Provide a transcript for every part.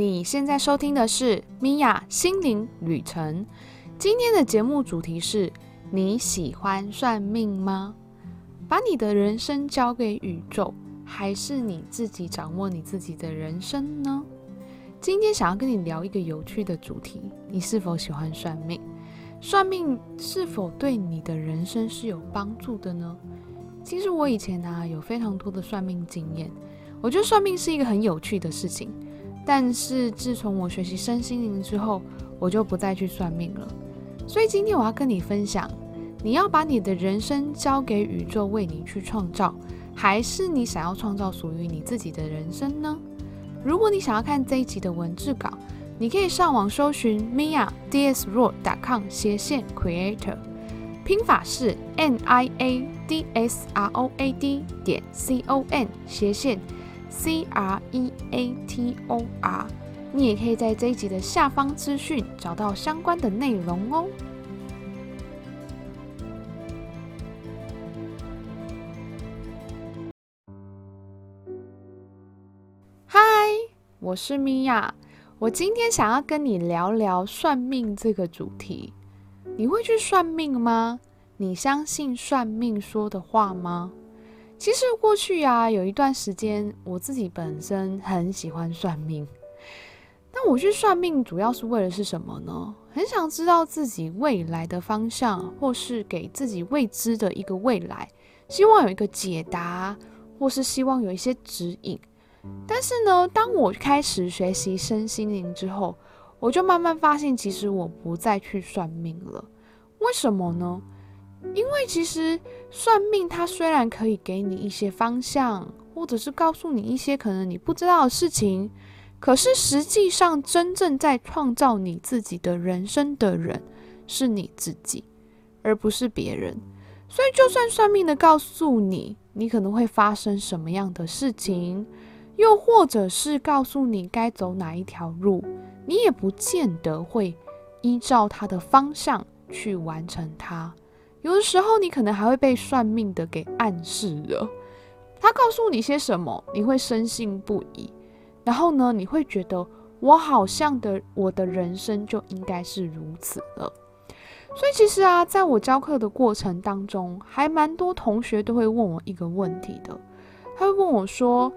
你现在收听的是米娅心灵旅程。今天的节目主题是：你喜欢算命吗？把你的人生交给宇宙，还是你自己掌握你自己的人生呢？今天想要跟你聊一个有趣的主题：你是否喜欢算命？算命是否对你的人生是有帮助的呢？其实我以前呢、有非常多的算命经验，我觉得算命是一个很有趣的事情。但是自从我学习身心灵之后，我就不再去算命了。所以今天我要跟你分享，你要把你的人生交给宇宙为你去创造，还是你想要创造属于你自己的人生呢？如果你想要看这一集的文字稿，你可以上网搜寻 miadsroad.com 斜线 creator，拼法是 n i a d s r o a d 点 c o m 斜线。C R E A T O R，你也可以在这一集的下方资讯找到相关的内容哦。嗨，我是米娅，我今天想要跟你聊聊算命这个主题。你会去算命吗？你相信算命说的话吗？其实过去啊，有一段时间，我自己本身很喜欢算命。那我去算命，主要是为了是什么呢？很想知道自己未来的方向，或是给自己未知的一个未来，希望有一个解答，或是希望有一些指引。但是呢，当我开始学习身心灵之后，我就慢慢发现，其实我不再去算命了。为什么呢？因为其实算命，它虽然可以给你一些方向，或者是告诉你一些可能你不知道的事情，可是实际上真正在创造你自己的人生的人是你自己，而不是别人。所以，就算算命的告诉你，你可能会发生什么样的事情，又或者是告诉你该走哪一条路，你也不见得会依照它的方向去完成它。有的时候，你可能还会被算命的给暗示了，他告诉你些什么，你会深信不疑。然后呢，你会觉得我好像的，我的人生就应该是如此了。所以其实啊，在我教课的过程当中，还蛮多同学都会问我一个问题的，他会问我说：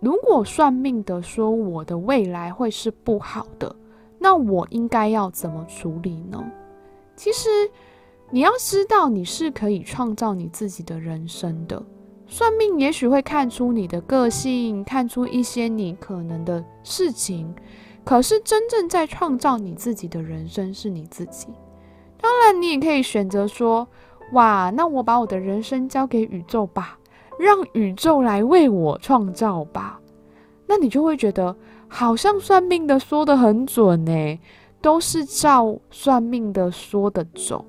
如果算命的说我的未来会是不好的，那我应该要怎么处理呢？其实。你要知道，你是可以创造你自己的人生的。算命也许会看出你的个性，看出一些你可能的事情，可是真正在创造你自己的人生是你自己。当然，你也可以选择说：“哇，那我把我的人生交给宇宙吧，让宇宙来为我创造吧。”那你就会觉得，好像算命的说得很准呢，都是照算命的说的走。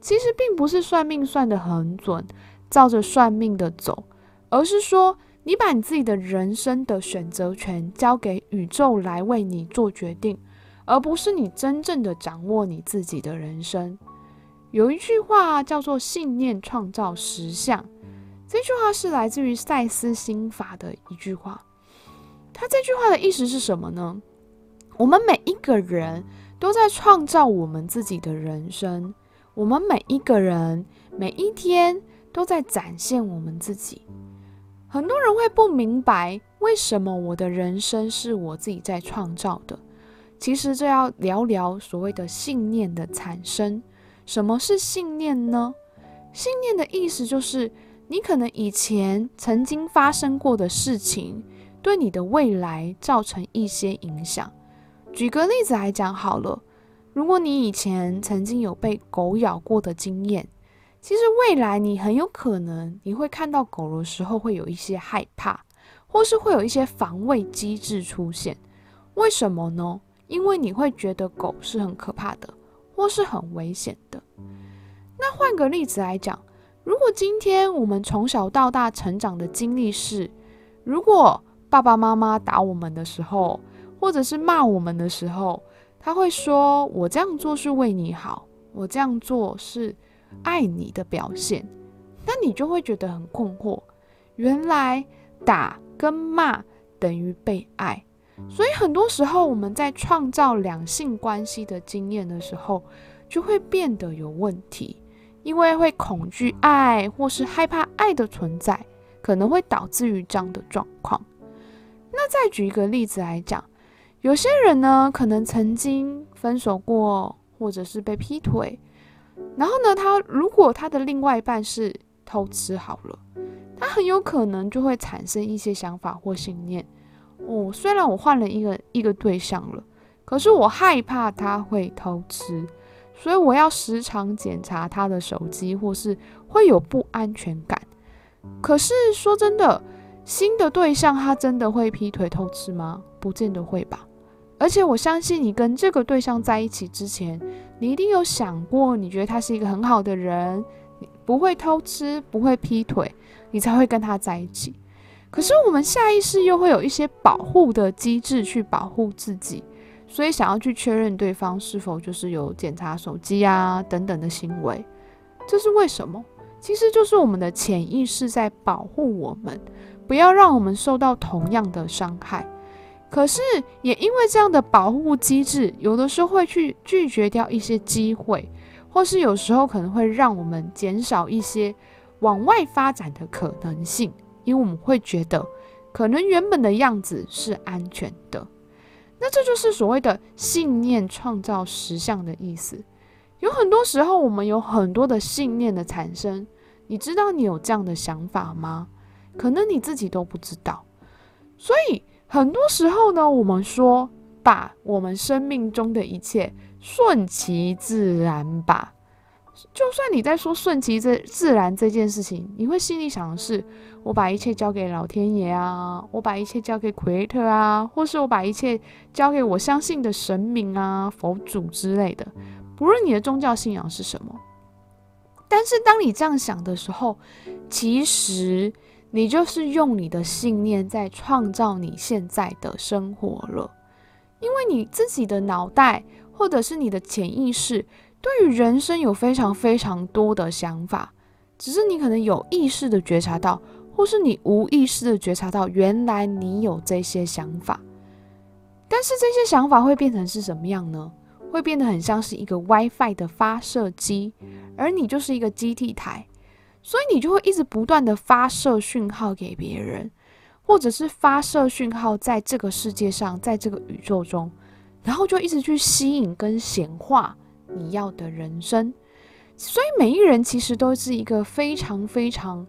其实并不是算命算得很准，照着算命的走，而是说你把你自己的人生的选择权交给宇宙来为你做决定，而不是你真正的掌握你自己的人生。有一句话叫做“信念创造实相”，这句话是来自于赛斯心法的一句话。他这句话的意思是什么呢？我们每一个人都在创造我们自己的人生。我们每一个人每一天都在展现我们自己。很多人会不明白，为什么我的人生是我自己在创造的。其实这要聊聊所谓的信念的产生。什么是信念呢？信念的意思就是，你可能以前曾经发生过的事情，对你的未来造成一些影响。举个例子来讲好了。如果你以前曾经有被狗咬过的经验，其实未来你很有可能你会看到狗的时候会有一些害怕，或是会有一些防卫机制出现。为什么呢？因为你会觉得狗是很可怕的，或是很危险的。那换个例子来讲，如果今天我们从小到大成长的经历是，如果爸爸妈妈打我们的时候，或者是骂我们的时候，他会说：“我这样做是为你好，我这样做是爱你的表现。”那你就会觉得很困惑。原来打跟骂等于被爱，所以很多时候我们在创造两性关系的经验的时候，就会变得有问题，因为会恐惧爱，或是害怕爱的存在，可能会导致于这样的状况。那再举一个例子来讲，有些人呢，可能曾经分手过，或者是被劈腿，然后呢，他如果他的另外一半是偷吃好了，他很有可能就会产生一些想法或信念。哦，虽然我换了一个一个对象了，可是我害怕他会偷吃，所以我要时常检查他的手机，或是会有不安全感。可是说真的。新的对象他真的会劈腿偷吃吗？不见得会吧。而且我相信你跟这个对象在一起之前，你一定有想过，你觉得他是一个很好的人，不会偷吃，不会劈腿，你才会跟他在一起。可是我们下意识又会有一些保护的机制去保护自己，所以想要去确认对方是否就是有检查手机啊等等的行为。这是为什么？其实就是我们的潜意识在保护我们。不要让我们受到同样的伤害。可是也因为这样的保护机制，有的时候会去拒绝掉一些机会，或是有时候可能会让我们减少一些往外发展的可能性，因为我们会觉得可能原本的样子是安全的。那这就是所谓的信念创造实相的意思。有很多时候，我们有很多的信念的产生。你知道你有这样的想法吗？可能你自己都不知道，所以很多时候呢，我们说把我们生命中的一切顺其自然吧。就算你在说顺其自自然这件事情，你会心里想的是：我把一切交给老天爷啊，我把一切交给奎特啊，或是我把一切交给我相信的神明啊、佛祖之类的。不论你的宗教信仰是什么，但是当你这样想的时候，其实。你就是用你的信念在创造你现在的生活了，因为你自己的脑袋或者是你的潜意识对于人生有非常非常多的想法，只是你可能有意识的觉察到，或是你无意识的觉察到，原来你有这些想法，但是这些想法会变成是什么样呢？会变得很像是一个 WiFi 的发射机，而你就是一个基地台。所以你就会一直不断的发射讯号给别人，或者是发射讯号在这个世界上，在这个宇宙中，然后就一直去吸引跟显化你要的人生。所以每一个人其实都是一个非常非常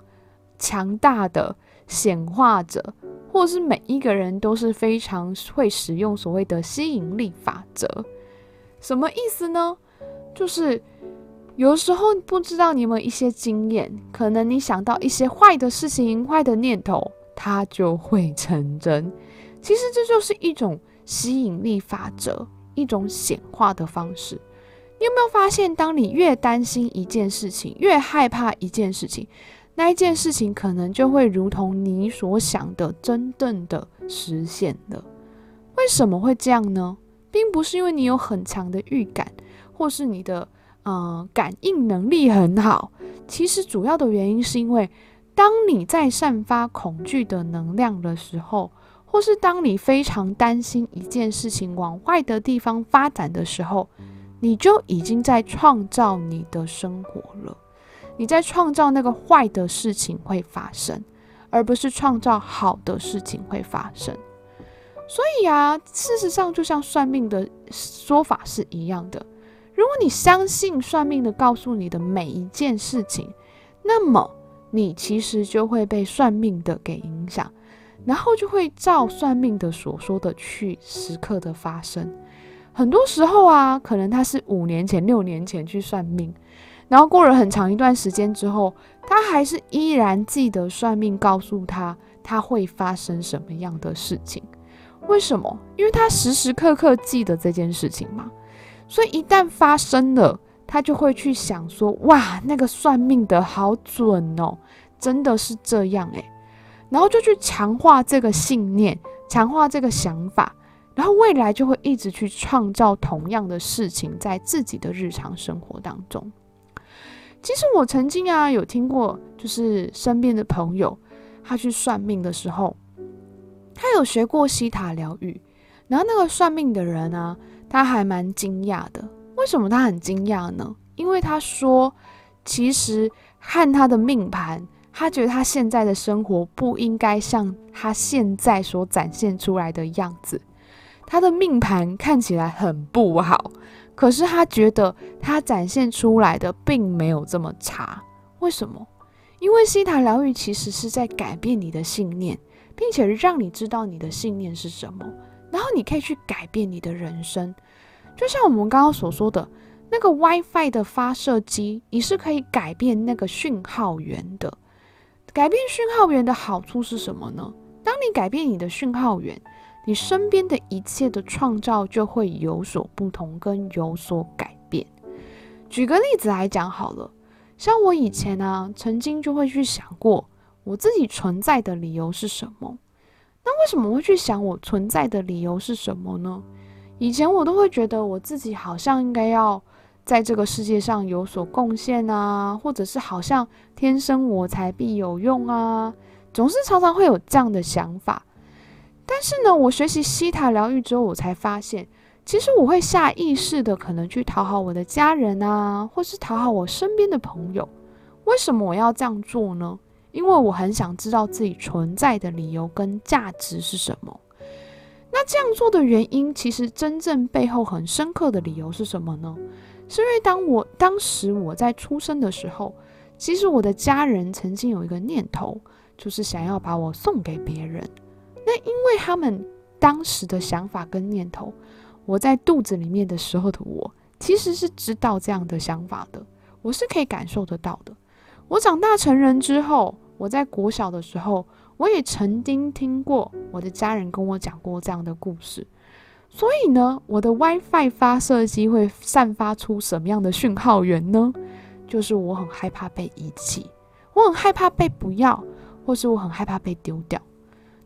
强大的显化者，或者是每一个人都是非常会使用所谓的吸引力法则。什么意思呢？就是。有时候不知道你有没有一些经验，可能你想到一些坏的事情、坏的念头，它就会成真。其实这就是一种吸引力法则，一种显化的方式。你有没有发现，当你越担心一件事情，越害怕一件事情，那一件事情可能就会如同你所想的，真正的实现了。为什么会这样呢？并不是因为你有很强的预感，或是你的。嗯，感应能力很好。其实主要的原因是因为，当你在散发恐惧的能量的时候，或是当你非常担心一件事情往坏的地方发展的时候，你就已经在创造你的生活了。你在创造那个坏的事情会发生，而不是创造好的事情会发生。所以啊，事实上就像算命的说法是一样的。如果你相信算命的告诉你的每一件事情，那么你其实就会被算命的给影响，然后就会照算命的所说的去时刻的发生。很多时候啊，可能他是五年前、六年前去算命，然后过了很长一段时间之后，他还是依然记得算命告诉他他会发生什么样的事情。为什么？因为他时时刻刻记得这件事情嘛。所以一旦发生了，他就会去想说：“哇，那个算命的好准哦，真的是这样诶。”然后就去强化这个信念，强化这个想法，然后未来就会一直去创造同样的事情在自己的日常生活当中。其实我曾经啊有听过，就是身边的朋友，他去算命的时候，他有学过西塔疗愈。然后那个算命的人啊，他还蛮惊讶的。为什么他很惊讶呢？因为他说，其实看他的命盘，他觉得他现在的生活不应该像他现在所展现出来的样子。他的命盘看起来很不好，可是他觉得他展现出来的并没有这么差。为什么？因为希塔疗愈其实是在改变你的信念，并且让你知道你的信念是什么，然后你可以去改变你的人生。就像我们刚刚所说的，那个 WiFi 的发射机，你是可以改变那个讯号源的。改变讯号源的好处是什么呢？当你改变你的讯号源，你身边的一切的创造就会有所不同，跟有所改变。举个例子来讲好了。像我以前呢、曾经就会去想过我自己存在的理由是什么。那为什么会去想我存在的理由是什么呢？以前我都会觉得我自己好像应该要在这个世界上有所贡献啊，或者是好像天生我材必有用啊，总是常常会有这样的想法。但是呢，我学习西塔疗愈之后，我才发现。其实我会下意识的可能去讨好我的家人啊，或是讨好我身边的朋友。为什么我要这样做呢？因为我很想知道自己存在的理由跟价值是什么。那这样做的原因，其实真正背后很深刻的理由是什么呢？是因为当我当时我在出生的时候，其实我的家人曾经有一个念头，就是想要把我送给别人。那因为他们当时的想法跟念头。我在肚子里面的时候的我，其实是知道这样的想法的，我是可以感受得到的。我长大成人之后，我在国小的时候，我也曾经听过我的家人跟我讲过这样的故事。所以呢，我的 WiFi 发射机会散发出什么样的讯号源呢？就是我很害怕被遗弃，我很害怕被不要，或是我很害怕被丢掉。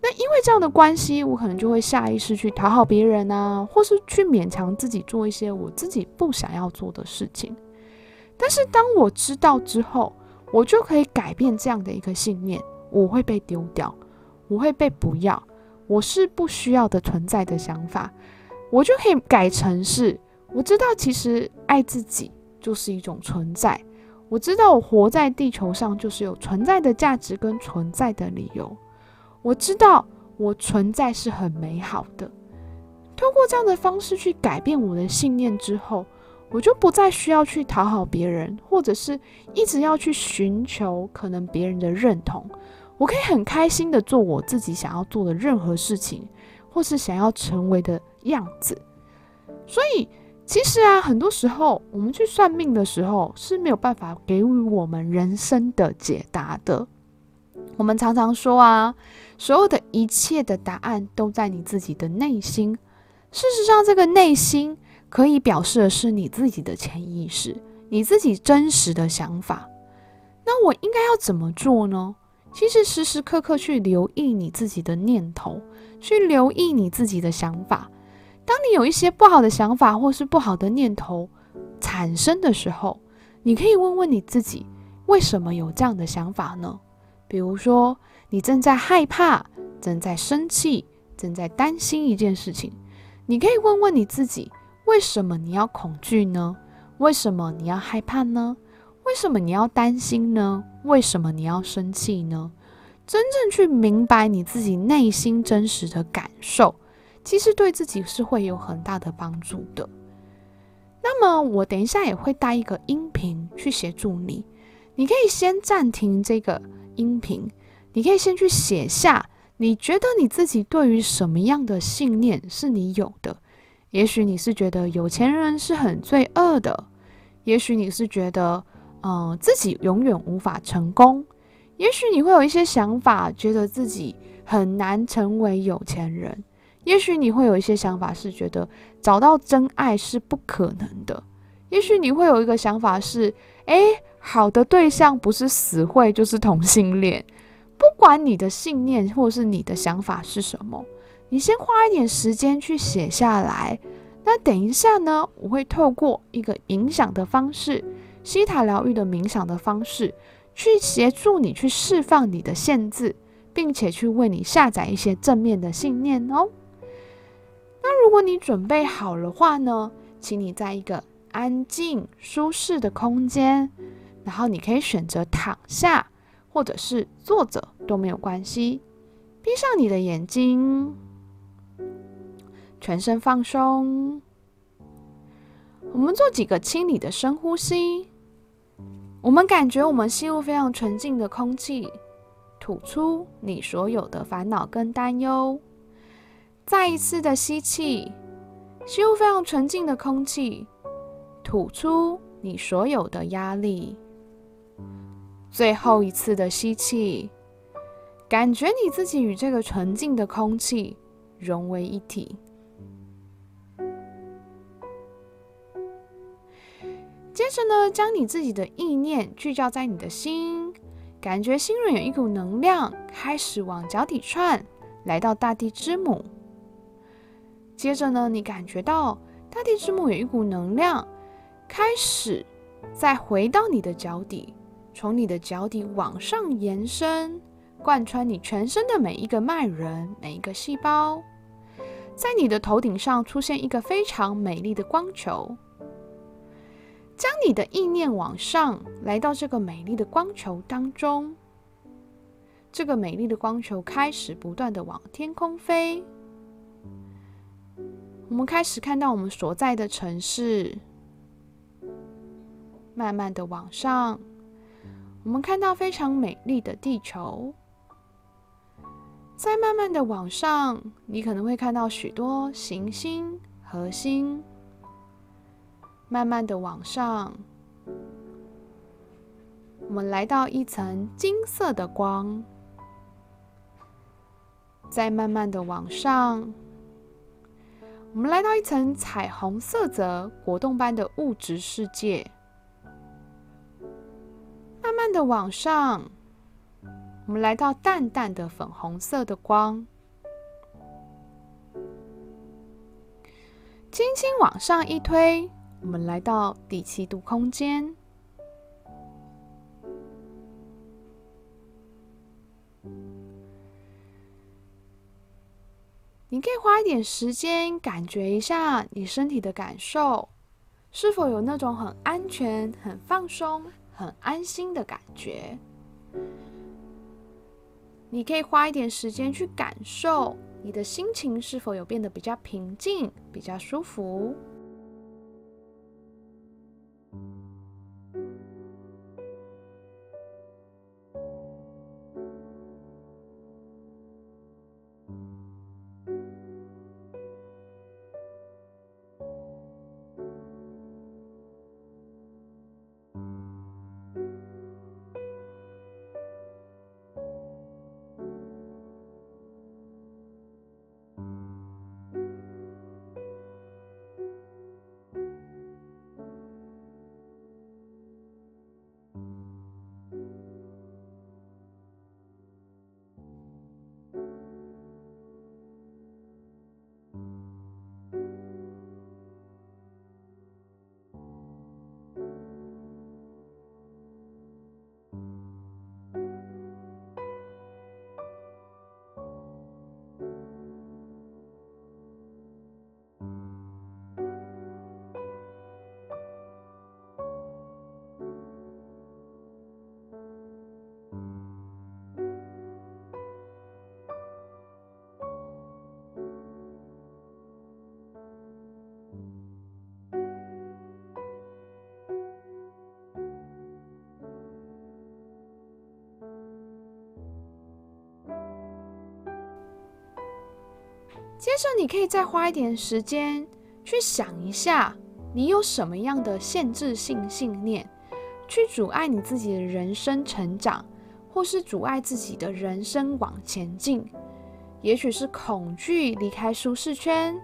那因为这样的关系，我可能就会下意识去讨好别人啊，或是去勉强自己做一些我自己不想要做的事情。但是当我知道之后，我就可以改变这样的一个信念：我会被丢掉，我会被不要，我是不需要的存在的想法，我就可以改成是：我知道其实爱自己就是一种存在，我知道我活在地球上就是有存在的价值跟存在的理由。我知道我存在是很美好的。通过这样的方式去改变我的信念之后，我就不再需要去讨好别人，或者是一直要去寻求可能别人的认同。我可以很开心的做我自己想要做的任何事情，或是想要成为的样子。所以，其实啊，很多时候我们去算命的时候是没有办法给予我们人生的解答的。我们常常说啊，所有的一切的答案都在你自己的内心。事实上，这个内心可以表示的是你自己的潜意识，你自己真实的想法。那我应该要怎么做呢？其实时时刻刻去留意你自己的念头，去留意你自己的想法。当你有一些不好的想法或是不好的念头产生的时候，你可以问问你自己，为什么有这样的想法呢？比如说，你正在害怕，正在生气，正在担心一件事情，你可以问问你自己：为什么你要恐惧呢？为什么你要害怕呢？为什么你要担心呢？为什么你要生气呢？真正去明白你自己内心真实的感受，其实对自己是会有很大的帮助的。那么，我等一下也会带一个音频去协助你，你可以先暂停这个。音频，你可以先去写下，你觉得你自己对于什么样的信念是你有的？也许你是觉得有钱人是很罪恶的，也许你是觉得，嗯、自己永远无法成功，也许你会有一些想法，觉得自己很难成为有钱人，也许你会有一些想法是觉得找到真爱是不可能的，也许你会有一个想法是，诶。好的对象不是死会就是同性恋，不管你的信念或是你的想法是什么，你先花一点时间去写下来。那等一下呢，我会透过一个冥想的方式，西塔疗愈的冥想的方式，去协助你去释放你的限制，并且去为你下载一些正面的信念哦。那如果你准备好了话呢，请你在一个安静、舒适的空间，然后你可以选择躺下，或者是坐着都没有关系。闭上你的眼睛，全身放松。我们做几个清理的深呼吸。我们感觉我们吸入非常纯净的空气，吐出你所有的烦恼跟担忧。再一次的吸气，吸入非常纯净的空气，吐出你所有的压力。最后一次的吸气，感觉你自己与这个纯净的空气融为一体。接着呢，将你自己的意念聚焦在你的心，感觉心轮有一股能量开始往脚底串，来到大地之母。接着呢，你感觉到大地之母有一股能量，开始再回到你的脚底，从你的脚底往上延伸，贯穿你全身的每一个脉轮、每一个细胞，在你的头顶上出现一个非常美丽的光球。将你的意念往上，来到这个美丽的光球当中。这个美丽的光球开始不断的往天空飞。我们开始看到我们所在的城市，慢慢的往上，我们看到非常美丽的地球。再慢慢的往上，你可能会看到许多行星、恒星。慢慢的往上，我们来到一层金色的光。再慢慢的往上。我们来到一层彩虹色泽、果冻般的物质世界。慢慢的往上，我们来到淡淡的粉红色的光。轻轻往上一推，我们来到第七度空间。你可以花一点时间感觉一下你身体的感受，是否有那种很安全、很放松、很安心的感觉？你可以花一点时间去感受你的心情是否有变得比较平静、比较舒服。接着，你可以再花一点时间去想一下，你有什么样的限制性信念，去阻碍你自己的人生成长，或是阻碍自己的人生往前进。也许是恐惧离开舒适圈，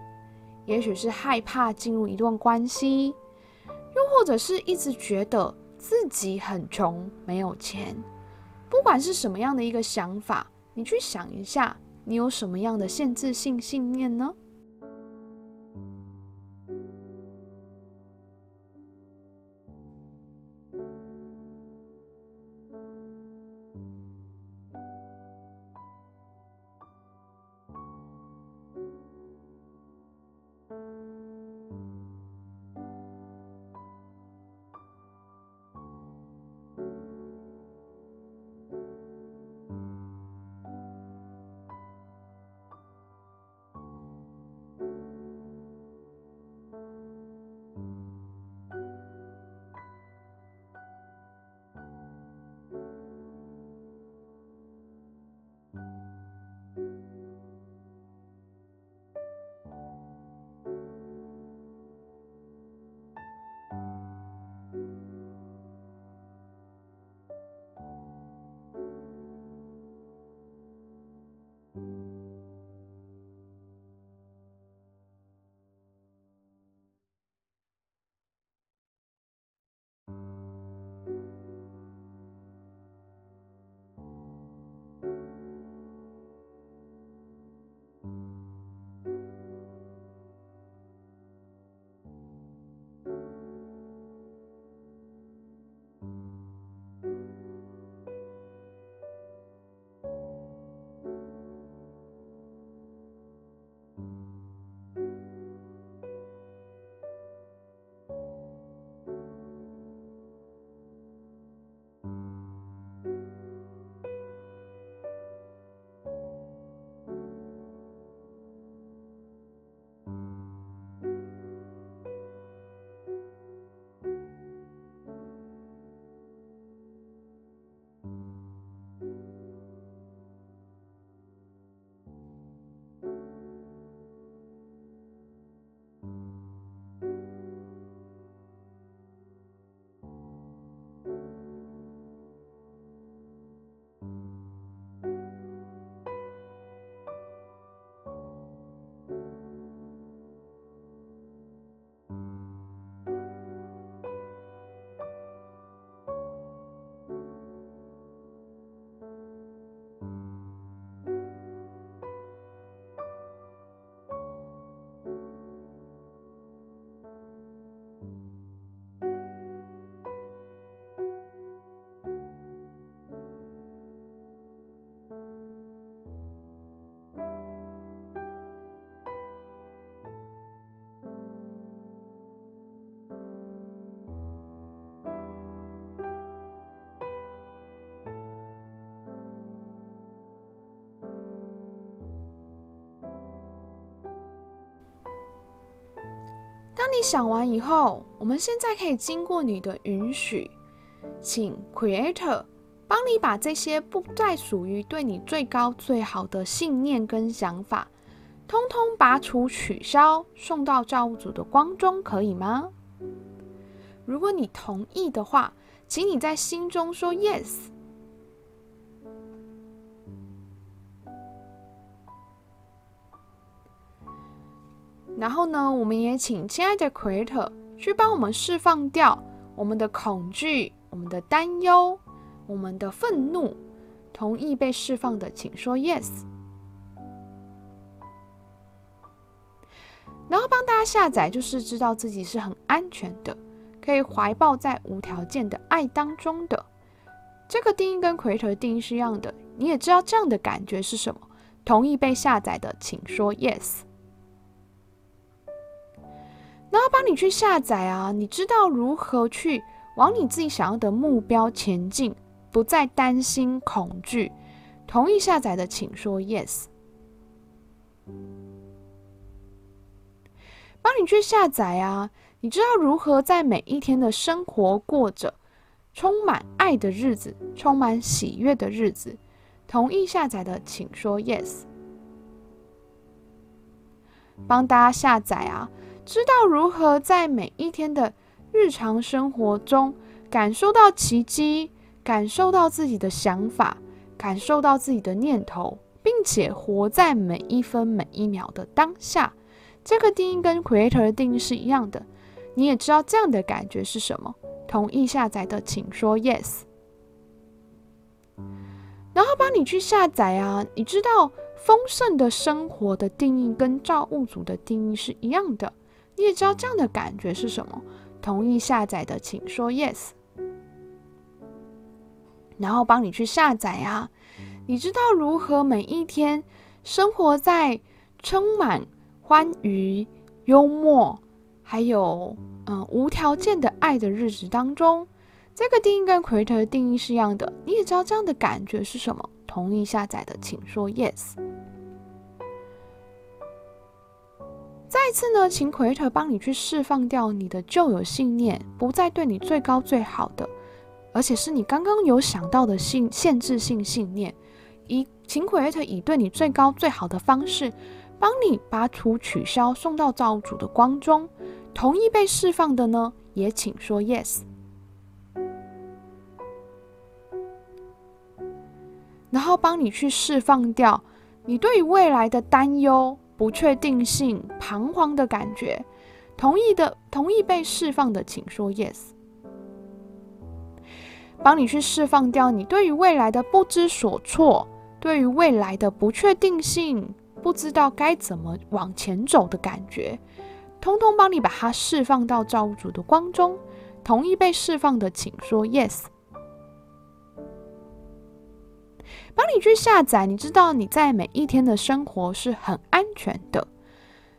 也许是害怕进入一段关系，又或者是一直觉得自己很穷，没有钱。不管是什么样的一个想法，你去想一下。你有什么样的限制性信念呢？你想完以后，我们现在可以经过你的允许，请 Creator 帮你把这些不再属于对你最高最好的信念跟想法，通通拔除、取消，送到造物主的光中，可以吗？如果你同意的话，请你在心中说 “yes”。然后呢，我们也请亲爱的 Creator 去帮我们释放掉我们的恐惧、我们的担忧。我们的愤怒，同意被释放的，请说 yes。然后帮大家下载，就是知道自己是很安全的，可以怀抱在无条件的爱当中的。这个定义跟 Creator 的定义是一样的，你也知道这样的感觉是什么？同意被下载的，请说 yes。然后帮你去下载啊，你知道如何去往你自己想要的目标前进。不再担心恐惧，同意下载的请说 yes。帮你去下载啊！你知道如何在每一天的生活过着充满爱的日子，充满喜悦的日子，同意下载的请说 yes。帮大家下载啊！知道如何在每一天的日常生活中感受到奇迹。感受到自己的想法，感受到自己的念头，并且活在每一分每一秒的当下。这个定义跟 Creator 的定义是一样的。你也知道这样的感觉是什么？同意下载的，请说 Yes。然后帮你去下载啊！你知道丰盛的生活的定义跟造物主的定义是一样的。你也知道这样的感觉是什么？同意下载的，请说 Yes。然后帮你去下载啊！你知道如何每一天生活在充满欢愉、幽默，还有嗯无条件的爱的日子当中？这个定义跟奎特的定义是一样的。你也知道这样的感觉是什么？同意下载的，请说 Yes。再一次呢，请奎特帮你去释放掉你的旧有信念，不再对你最高最好的。而且是你刚刚有想到的信限制性信念，以请奎特以对你最高最好的方式，帮你拔除取消，送到造物主的光中。同意被释放的呢，也请说 Yes。然后帮你去释放掉你对于未来的担忧、不确定性、彷徨的感觉。同意的，同意被释放的，请说 Yes。帮你去释放掉你对于未来的不知所措，对于未来的不确定性，不知道该怎么往前走的感觉，通通帮你把它释放到造物主的光中。同意被释放的，请说 yes。帮你去下载，你知道你在每一天的生活是很安全的。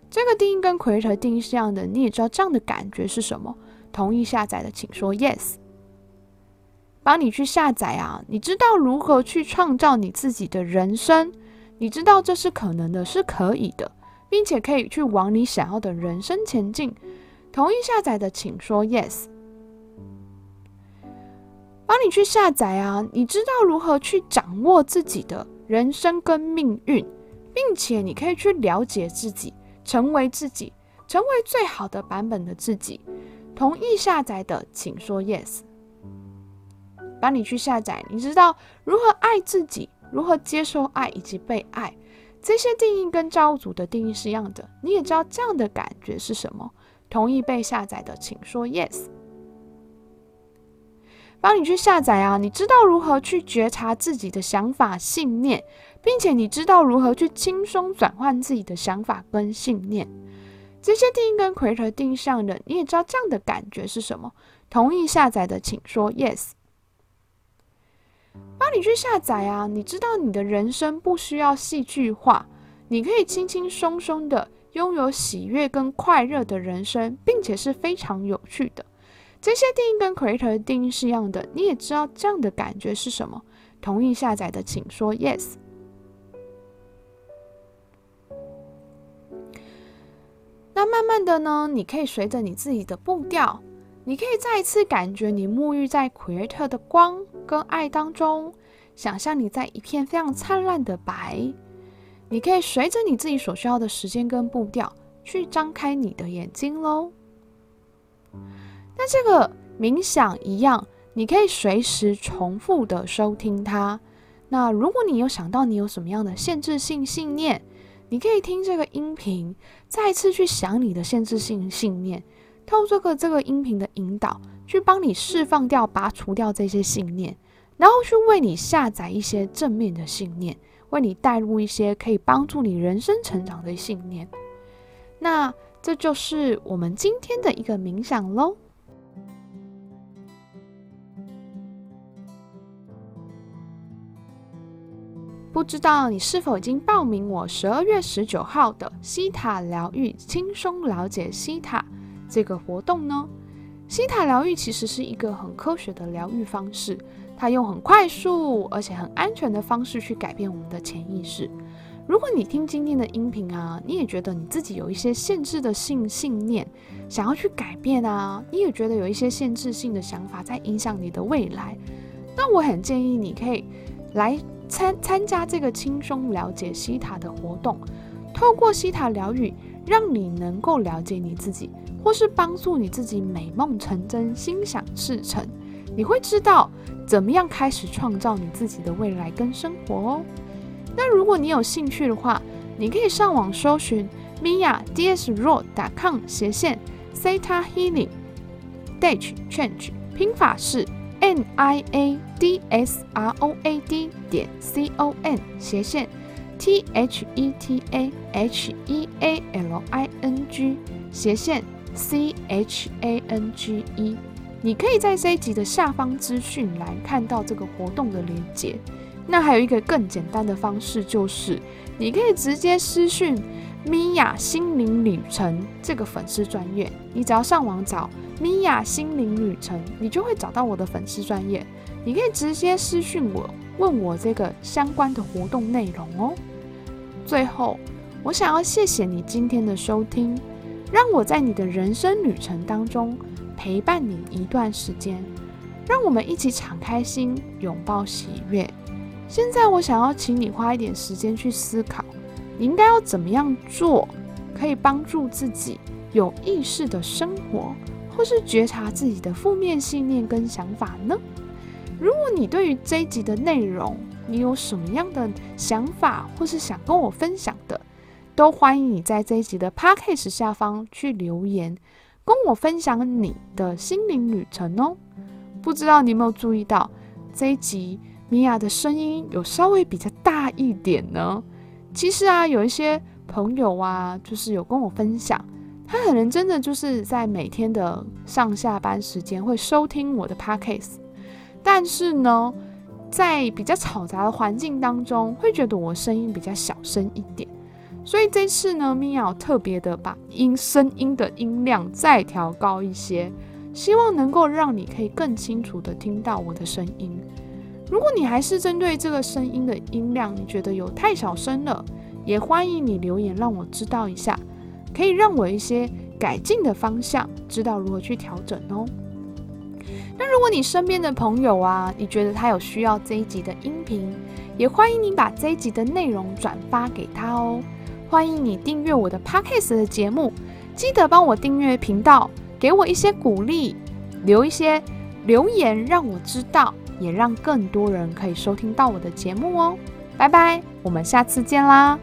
这个定义跟奎特定义是一样的，你也知道这样的感觉是什么？同意下载的，请说 yes。帮你去下载啊！你知道如何去创造你自己的人生？你知道这是可能的，是可以的，并且可以去往你想要的人生前进。同意下载的，请说 yes。帮你去下载啊！你知道如何去掌握自己的人生跟命运，并且你可以去了解自己，成为自己，成为最好的版本的自己。同意下载的，请说 yes。帮你去下载，你知道如何爱自己，如何接受爱以及被爱，这些定义跟造物主的定义是一样的。你也知道这样的感觉是什么？同意被下载的，请说 yes。帮你去下载啊！你知道如何去觉察自己的想法、信念，并且你知道如何去轻松转换自己的想法跟信念，这些定义跟 Creator 定向的，你也知道这样的感觉是什么？同意下载的，请说 yes。帮你去下载啊！你知道你的人生不需要戏剧化，你可以轻轻松松的拥有喜悦跟快乐的人生，并且是非常有趣的。这些定义跟 Creator 的定义是一样的，你也知道这样的感觉是什么？同意下载的，请说 Yes。那慢慢的呢，你可以随着你自己的步调，你可以再一次感觉你沐浴在 Creator 的光跟爱当中，想象你在一片非常灿烂的白。你可以随着你自己所需要的时间跟步调去张开你的眼睛喽。那这个冥想一样，你可以随时重复的收听它。那如果你有想到你有什么样的限制性信念，你可以听这个音频，再次去想你的限制性信念，透过这个这个音频的引导，去帮你释放掉、拔除掉这些信念，然后去为你下载一些正面的信念，为你带入一些可以帮助你人生成长的信念。那这就是我们今天的一个冥想喽。不知道你是否已经报名我十二月十九号的西塔疗愈轻松了解西塔这个活动呢？西塔疗愈其实是一个很科学的疗愈方式，它用很快速而且很安全的方式去改变我们的潜意识。如果你听今天的音频啊，你也觉得你自己有一些限制的信信念，想要去改变啊，你也觉得有一些限制性的想法在影响你的未来，那我很建议你可以来。参参加这个轻松了解西塔的活动，透过西塔疗愈，让你能够了解你自己，或是帮助你自己美梦成真、心想事成。你会知道怎么样开始创造你自己的未来跟生活哦。那如果你有兴趣的话，你可以上网搜寻 miadsroad.com 斜线 theta healing dash change，拼法是。N i a d s r O A D 点 C O M 斜线 T H E T A H E A L I N G 斜线 C H A N G E，你可以在这一集的下方资讯栏看到这个活动的链接。那还有一个更简单的方式，就是你可以直接私讯米娅心灵旅程这个粉丝专业，你只要上网找。米娅心灵旅程，你就会找到我的粉丝专业，你可以直接私讯我，问我这个相关的活动内容哦。最后，我想要谢谢你今天的收听，让我在你的人生旅程当中陪伴你一段时间，让我们一起敞开心，拥抱喜悦。现在，我想要请你花一点时间去思考，你应该要怎么样做，可以帮助自己有意识的生活。或是觉察自己的负面信念跟想法呢？如果你对于这一集的内容，你有什么样的想法，或是想跟我分享的，都欢迎你在这一集的 podcast 下方去留言，跟我分享你的心灵旅程哦。不知道你有没有注意到这一集米娅的声音有稍微比较大一点呢？其实啊，有一些朋友啊，就是有跟我分享。他可能真的就是在每天的上下班时间会收听我的 podcast，但是呢，在比较嘈杂的环境当中，会觉得我声音比较小声一点。所以这次呢，米娅特别的把音声音的音量再调高一些，希望能够让你可以更清楚的听到我的声音。如果你还是针对这个声音的音量，你觉得有太小声了，也欢迎你留言让我知道一下。可以让我一些改进的方向，知道如何去调整哦。那如果你身边的朋友啊，你觉得他有需要这一集的音频，也欢迎你把这一集的内容转发给他哦。欢迎你订阅我的 Podcast 的节目，记得帮我订阅频道，给我一些鼓励，留一些留言让我知道，也让更多人可以收听到我的节目哦。拜拜，我们下次见啦。